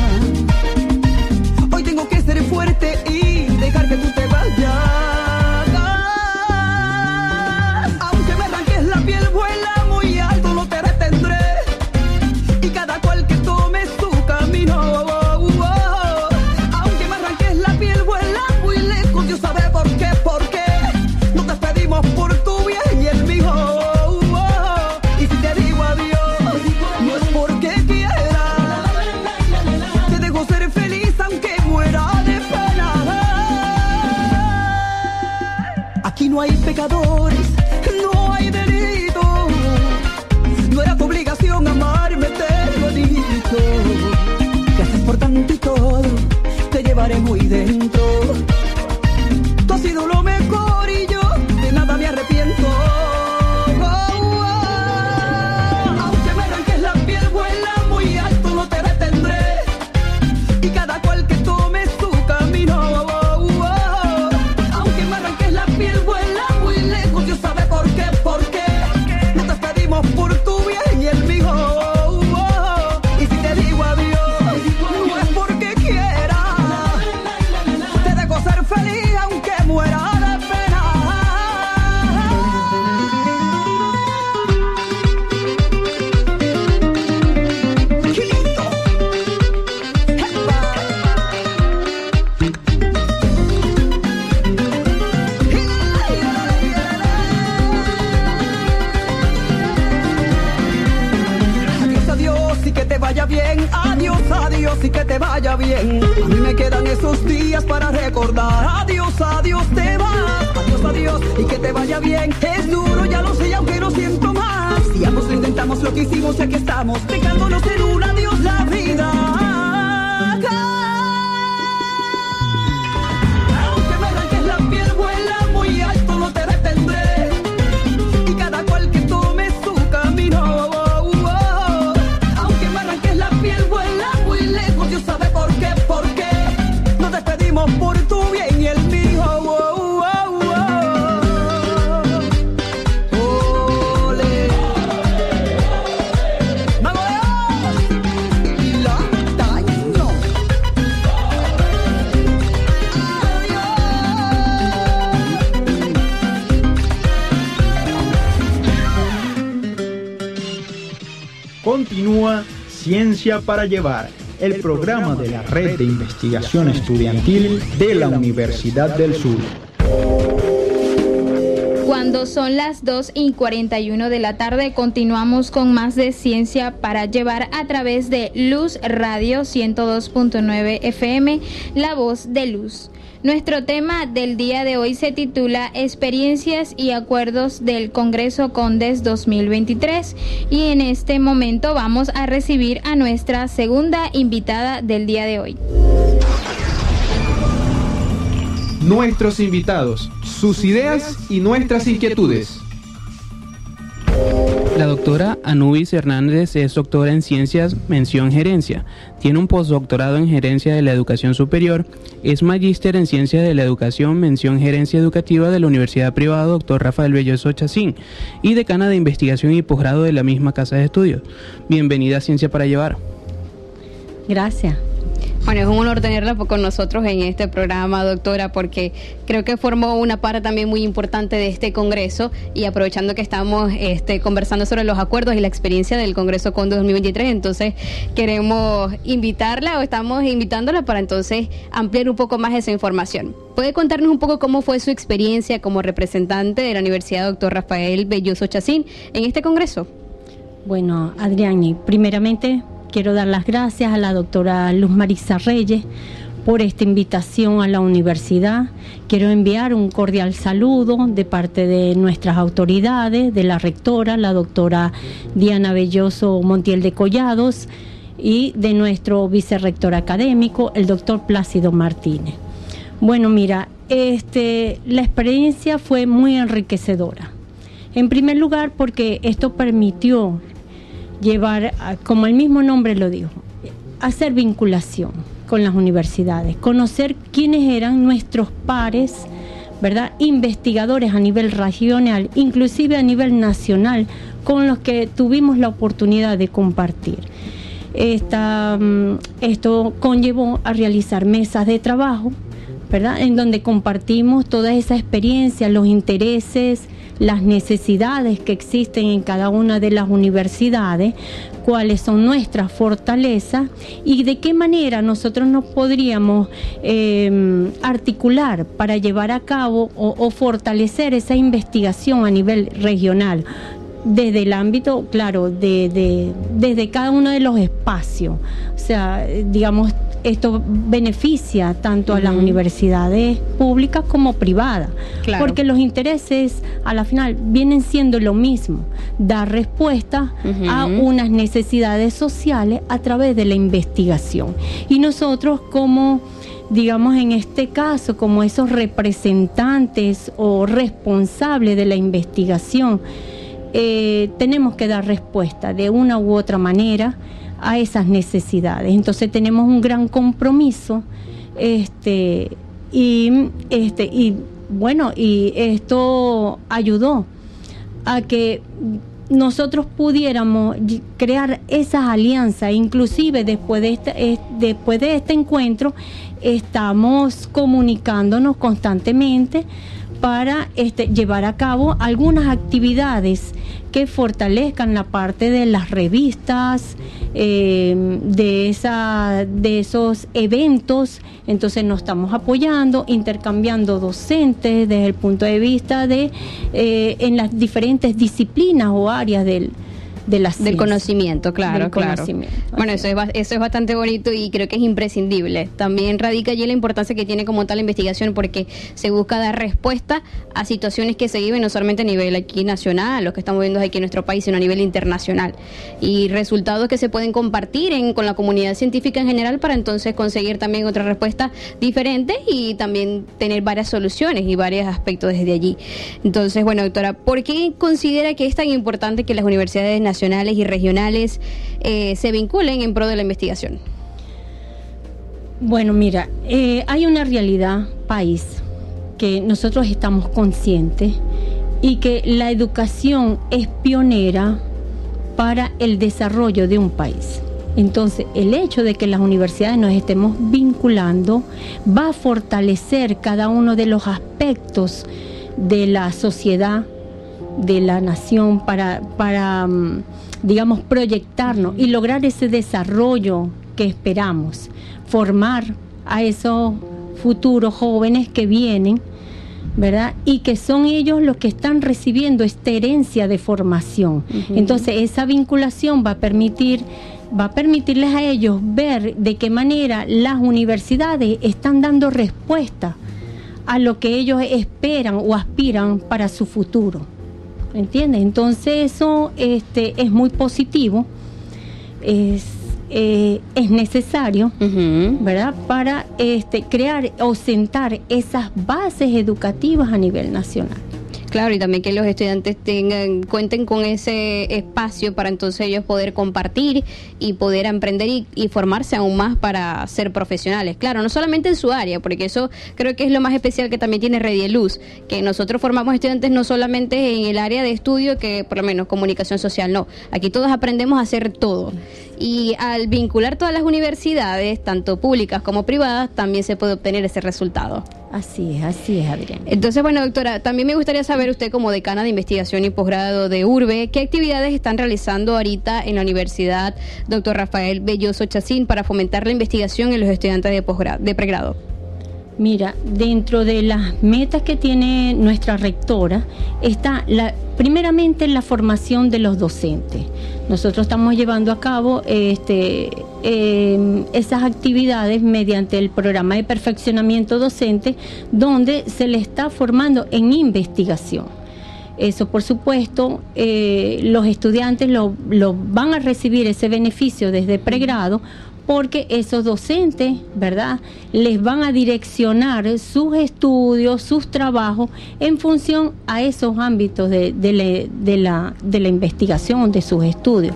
te vaya bien. A mí me quedan esos días para recordar. Adiós, adiós, te vas. Adiós, adiós y que te vaya bien. Es duro, ya lo sé, y aunque no siento más. Si ambos lo intentamos, lo que hicimos, aquí estamos. Dejándonos en un adiós la vida. Continúa Ciencia para Llevar, el programa de la Red de Investigación Estudiantil de la Universidad del Sur. Cuando son las 2 y 41 de la tarde, continuamos con más de ciencia para llevar a través de Luz Radio 102.9 FM, La Voz de Luz. Nuestro tema del día de hoy se titula Experiencias y Acuerdos del Congreso Condes 2023 y en este momento vamos a recibir a nuestra segunda invitada del día de hoy. Nuestros invitados, sus ideas y nuestras inquietudes. La doctora Anubis Hernández es doctora en Ciencias, mención Gerencia. Tiene un postdoctorado en Gerencia de la Educación Superior. Es magíster en Ciencias de la Educación, mención Gerencia Educativa de la Universidad Privada Dr. Rafael Belloso Chacín y decana de Investigación y Posgrado de la misma Casa de Estudios. Bienvenida a Ciencia para Llevar. Gracias. Bueno, es un honor tenerla con nosotros en este programa, doctora, porque creo que formó una parte también muy importante de este Congreso y aprovechando que estamos este, conversando sobre los acuerdos y la experiencia del Congreso Conde 2023, entonces queremos invitarla o estamos invitándola para entonces ampliar un poco más esa información. ¿Puede contarnos un poco cómo fue su experiencia como representante de la Universidad Doctor Rafael Belloso Chacín en este Congreso? Bueno, Adriani, primeramente quiero dar las gracias a la doctora Luz Marisa Reyes por esta invitación a la universidad. Quiero enviar un cordial saludo de parte de nuestras autoridades, de la rectora, la doctora Diana Belloso Montiel de Collados y de nuestro vicerrector académico, el doctor Plácido Martínez. Bueno, mira, este, la experiencia fue muy enriquecedora. En primer lugar, porque esto permitió llevar, como el mismo nombre lo dijo, hacer vinculación con las universidades, conocer quiénes eran nuestros pares, ¿verdad? Investigadores a nivel regional, inclusive a nivel nacional, con los que tuvimos la oportunidad de compartir. Esta, esto conllevó a realizar mesas de trabajo, En donde compartimos toda esa experiencia, los intereses, las necesidades que existen en cada una de las universidades, cuáles son nuestras fortalezas y de qué manera nosotros nos podríamos eh, articular para llevar a cabo o, fortalecer esa investigación a nivel regional desde el ámbito, claro, de, desde cada uno de los espacios. O sea, digamos, esto beneficia tanto a las universidades públicas como privadas, Claro. porque los intereses a la final vienen siendo lo mismo, dar respuesta a unas necesidades sociales a través de la investigación. Y nosotros como digamos en este caso, como esos representantes o responsables de la investigación, eh, tenemos que dar respuesta de una u otra manera a esas necesidades. Entonces tenemos un gran compromiso, este, y este, y bueno, y esto ayudó a que nosotros pudiéramos crear esas alianzas, inclusive después de este, después de este encuentro estamos comunicándonos constantemente para este, llevar a cabo algunas actividades que fortalezcan la parte de las revistas, eh, de, esa, de esos eventos. Entonces nos estamos apoyando, intercambiando docentes desde el punto de vista de eh, en las diferentes disciplinas o áreas del, de la Del conocimiento, claro, Del claro. conocimiento. Bueno, eso es, eso es bastante bonito y creo que es imprescindible. También radica allí la importancia que tiene como tal la investigación porque se busca dar respuesta a situaciones que se viven no solamente a nivel aquí nacional, los que estamos viendo aquí en nuestro país, sino a nivel internacional. Y resultados que se pueden compartir en- con la comunidad científica en general para entonces conseguir también otra respuesta diferente y también tener varias soluciones y varios aspectos desde allí. Entonces, bueno, doctora, ¿por qué considera que es tan importante que las universidades nacionales y regionales eh, se vinculen en pro de la investigación? Bueno, mira, eh, hay una realidad país que nosotros estamos conscientes y que la educación es pionera para el desarrollo de un país. Entonces, el hecho de que las universidades nos estemos vinculando va a fortalecer cada uno de los aspectos de la sociedad, de la nación, para, para mm, digamos, proyectarnos y lograr ese desarrollo que esperamos, formar a esos futuros jóvenes que vienen, ¿verdad? Y que son ellos los que están recibiendo esta herencia de formación. Entonces, esa vinculación va a permitir va a permitirles a ellos ver de qué manera las universidades están dando respuesta a lo que ellos esperan o aspiran para su futuro. ¿Entiendes? Entonces eso este, es muy positivo, es, eh, es necesario, ¿verdad? Para este, crear o sentar esas bases educativas a nivel nacional. Claro, y también que los estudiantes tengan, cuenten con ese espacio para entonces ellos poder compartir y poder emprender y, y formarse aún más para ser profesionales. Claro, no solamente en su área, porque eso creo que es lo más especial que también tiene Redieluz, que nosotros formamos estudiantes no solamente en el área de estudio, que por lo menos comunicación social, no. Aquí todos aprendemos a hacer todo. Y al vincular todas las universidades, tanto públicas como privadas, también se puede obtener ese resultado. Así es, así es, Adrián. Entonces, bueno, doctora, también me gustaría saber usted como decana de investigación y posgrado de URBE, ¿qué actividades están realizando ahorita en la Universidad Dr. Rafael Belloso Chacín para fomentar la investigación en los estudiantes de posgrado, de pregrado? Mira, dentro de las metas que tiene nuestra rectora está la, primeramente la formación de los docentes. Nosotros estamos llevando a cabo este, eh, esas actividades mediante el programa de perfeccionamiento docente, donde se le está formando en investigación. Eso, por supuesto, eh, los estudiantes lo van a recibir ese beneficio desde pregrado porque esos docentes, ¿verdad?, les van a direccionar sus estudios, sus trabajos en función a esos ámbitos de, la, de, la, investigación, de sus estudios.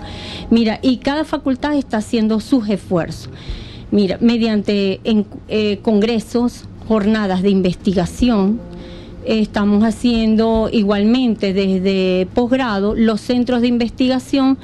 Mira, y cada facultad está haciendo sus esfuerzos. Mira, mediante eh, congresos, jornadas de investigación, Estamos haciendo igualmente desde posgrado, los centros de investigación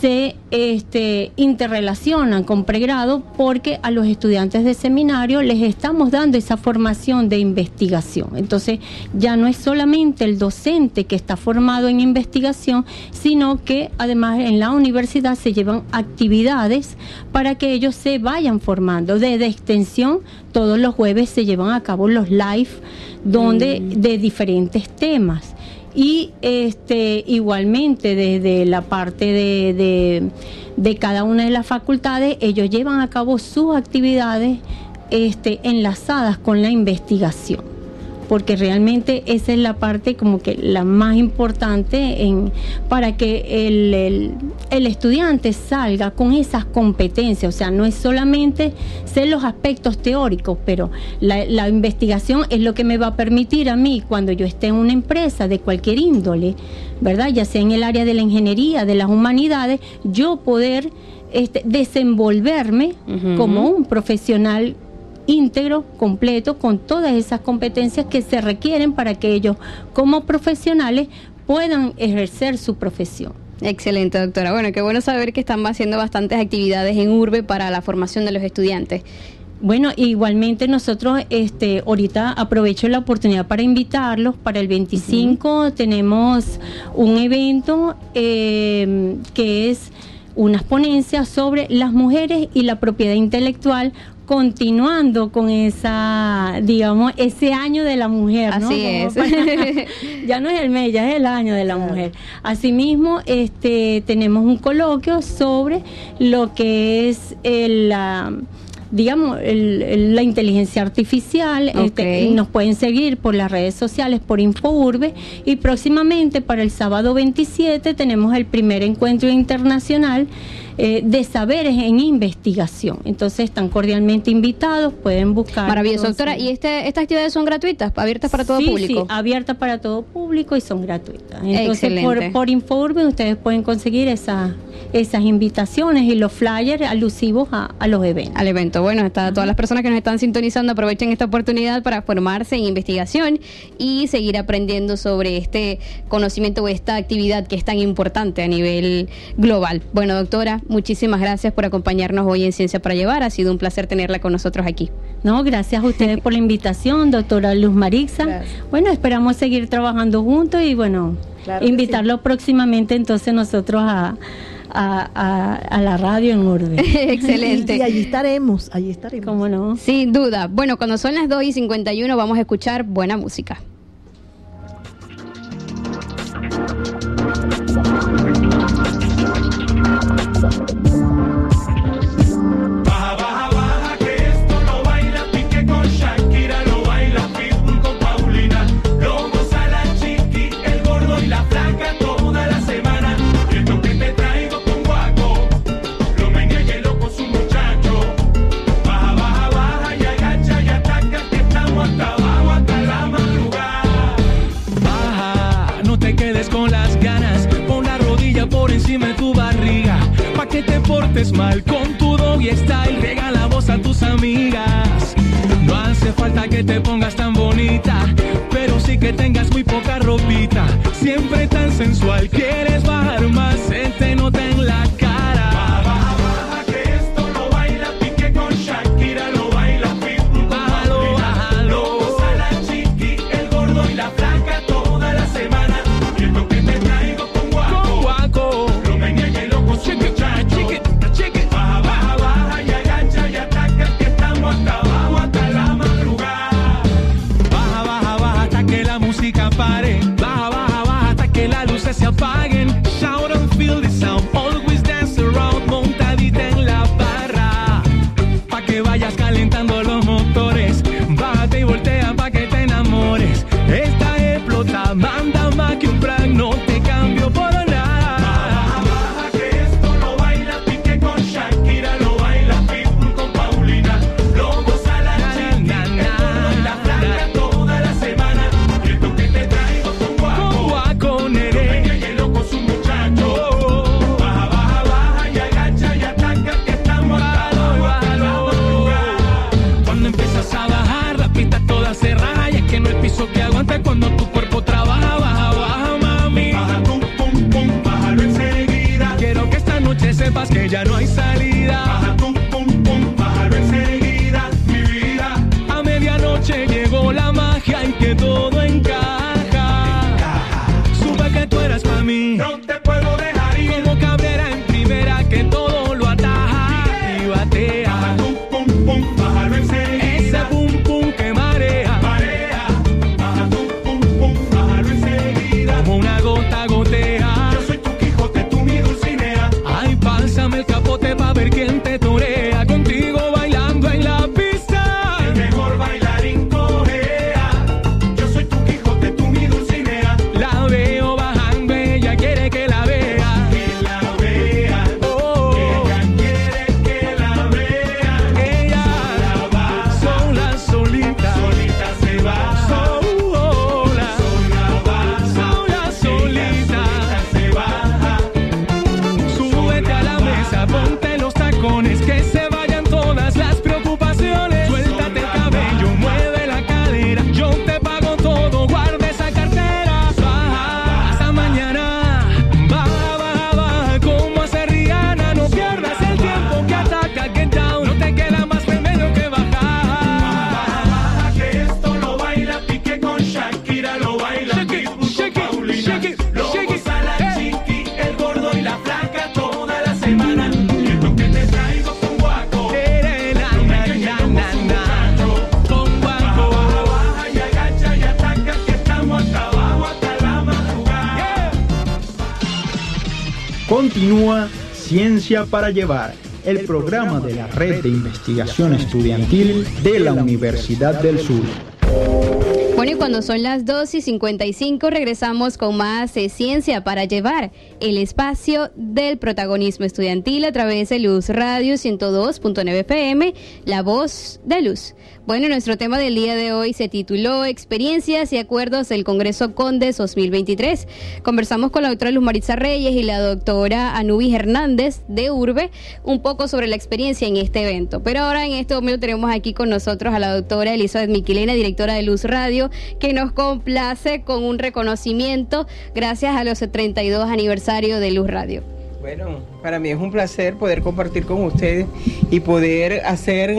se este, interrelacionan con pregrado porque a los estudiantes de seminario les estamos dando esa formación de investigación. Entonces ya no es solamente el docente que está formado en investigación, sino que además en la universidad se llevan actividades para que ellos se vayan formando. Desde extensión, todos los jueves se llevan a cabo los live donde de diferentes temas y este igualmente desde la parte de, de, cada una de las facultades ellos llevan a cabo sus actividades este, enlazadas con la investigación porque realmente esa es la parte como que la más importante en, para que el, el, el estudiante salga con esas competencias, o sea, no es solamente ser los aspectos teóricos, pero la, la investigación es lo que me va a permitir a mí cuando yo esté en una empresa de cualquier índole, ¿verdad? Ya sea en el área de la ingeniería, de las humanidades, yo poder este, desenvolverme como un profesional íntegro, completo, con todas esas competencias que se requieren para que ellos como profesionales puedan ejercer su profesión. Excelente, doctora. Bueno, qué bueno saber que están haciendo bastantes actividades en Urbe para la formación de los estudiantes. Bueno, igualmente nosotros, este, ahorita aprovecho la oportunidad para invitarlos. Para el 25 tenemos un evento eh, que es unas ponencias sobre las mujeres y la propiedad intelectual continuando con esa, digamos, ese año de la mujer, ¿no? Así es. ya no es el mes, ya es el año de la mujer. Asimismo, este, tenemos un coloquio sobre lo que es el, la, digamos, el- el- la inteligencia artificial. Este, nos pueden seguir por las redes sociales, por InfoUrbe. Y próximamente, para el sábado 27, tenemos el primer encuentro internacional eh, de saberes en investigación. Entonces, están cordialmente invitados, pueden buscar. Maravilloso, doctora. ¿Y este, estas actividades son gratuitas, abiertas para todo Sí, público? Sí, abiertas para todo público y son gratuitas. Entonces, Excelente. por, por InfoUrbe ustedes pueden conseguir esa- esas invitaciones y los flyers alusivos a, a los eventos. Al evento. Bueno, está, todas las personas que nos están sintonizando aprovechen esta oportunidad para formarse en investigación y seguir aprendiendo sobre este conocimiento o esta actividad que es tan importante a nivel global. Bueno, doctora, muchísimas gracias por acompañarnos hoy en Ciencia para Llevar. Ha sido un placer tenerla con nosotros aquí. No, gracias a ustedes por la invitación, doctora Luz Marixa. Bueno, esperamos seguir trabajando juntos y bueno, Claro invitarlo próximamente entonces nosotros a, a, a- a la radio en Urbe. Excelente. Y, y allí estaremos, allí estaremos. ¿Cómo no? Sin duda. Bueno, cuando son las 2 y 51 vamos a escuchar buena música. Mal con tu doggy style. Regala voz a tus amigas. No hace falta que te pongas tan bonita. Pero sí que tengas muy poca ropita. Siempre tan sensual. Quieres bajar más, se te nota en la Continúa Ciencia para Llevar, el programa de la Red de Investigación Estudiantil de la Universidad del Sur. Bueno, y cuando son las 2 y 55 regresamos con más de Ciencia para llevar el espacio del protagonismo estudiantil a través de Luz Radio 102.9 FM, La Voz de Luz. Bueno, nuestro tema del día de hoy se tituló Experiencias y Acuerdos del Congreso Condes 2023. Conversamos con la doctora Luz Maritza Reyes y la doctora Anubis Hernández de Urbe un poco sobre la experiencia en este evento. Pero ahora en este momento tenemos aquí con nosotros a la doctora Elizabeth Miquilena, directora de Luz Radio, que nos complace con un reconocimiento gracias a los 32 aniversario de Luz Radio. Bueno, para mí es un placer poder compartir con ustedes y poder hacer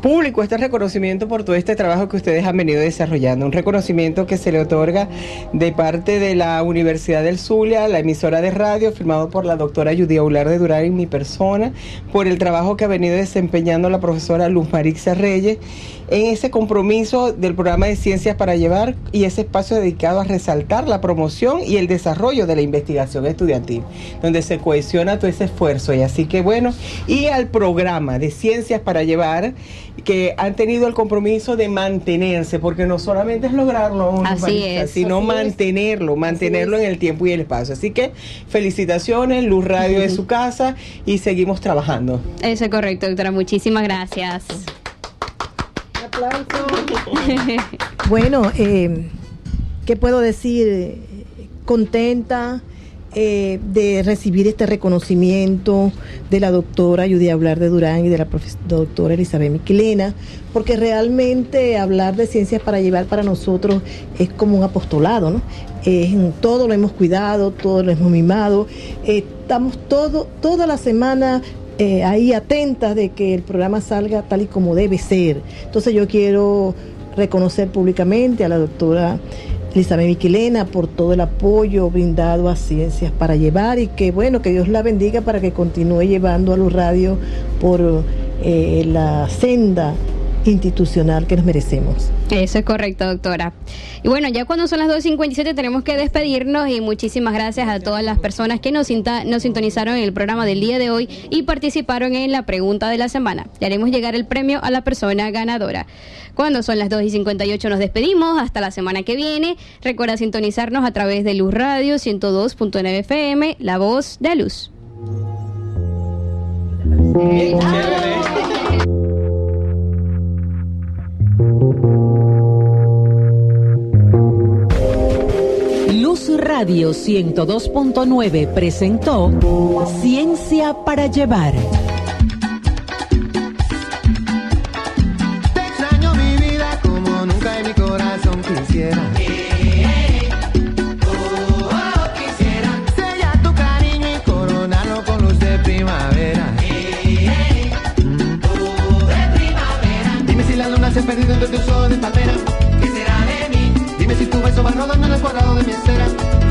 público este reconocimiento por todo este trabajo que ustedes han venido desarrollando. Un reconocimiento que se le otorga de parte de la Universidad del Zulia, la emisora de radio, firmado por la doctora Judía Ular de Durán y mi persona, por el trabajo que ha venido desempeñando la profesora Luz Marixa Reyes en ese compromiso del programa de Ciencias para Llevar y ese espacio dedicado a resaltar la promoción y el desarrollo de la investigación estudiantil, donde se cohesiona todo ese esfuerzo. Y así que bueno, y al programa de Ciencias para Llevar, que han tenido el compromiso de mantenerse, porque no solamente es lograrlo, sino mantenerlo, mantenerlo en el tiempo y el espacio. Así que felicitaciones, Luz Radio de su casa y seguimos trabajando. Eso es correcto, doctora. Muchísimas gracias. Bueno, eh, ¿qué puedo decir? Contenta eh, de recibir este reconocimiento de la doctora Judy Hablar de Durán y de la doctora Elizabeth Miquilena, porque realmente hablar de ciencias para llevar para nosotros es como un apostolado, ¿no? todo lo hemos cuidado, todo lo hemos mimado, estamos todo, toda la semana eh, ahí atentas de que el programa salga tal y como debe ser. Entonces yo quiero reconocer públicamente a la doctora Elizabeth Miquilena por todo el apoyo brindado a Ciencias para Llevar y que bueno, que Dios la bendiga para que continúe llevando a los radios por eh, la senda institucional que nos merecemos. Eso es correcto, doctora. Y bueno, ya cuando son las 2.57 tenemos que despedirnos y muchísimas gracias a todas las personas que nos, nos sintonizaron en el programa del día de hoy y participaron en la pregunta de la semana. Le haremos llegar el premio a la persona ganadora. Cuando son las 2.58 nos despedimos. Hasta la semana que viene. Recuerda sintonizarnos a través de Luz Radio 102.9 FM, La Voz de Luz. Luz Radio 102.9 presentó Ciencia para Llevar. Te extraño mi vida como nunca en mi corazón quisiera. Los sobas rodan en el cuadrado de mi esfera.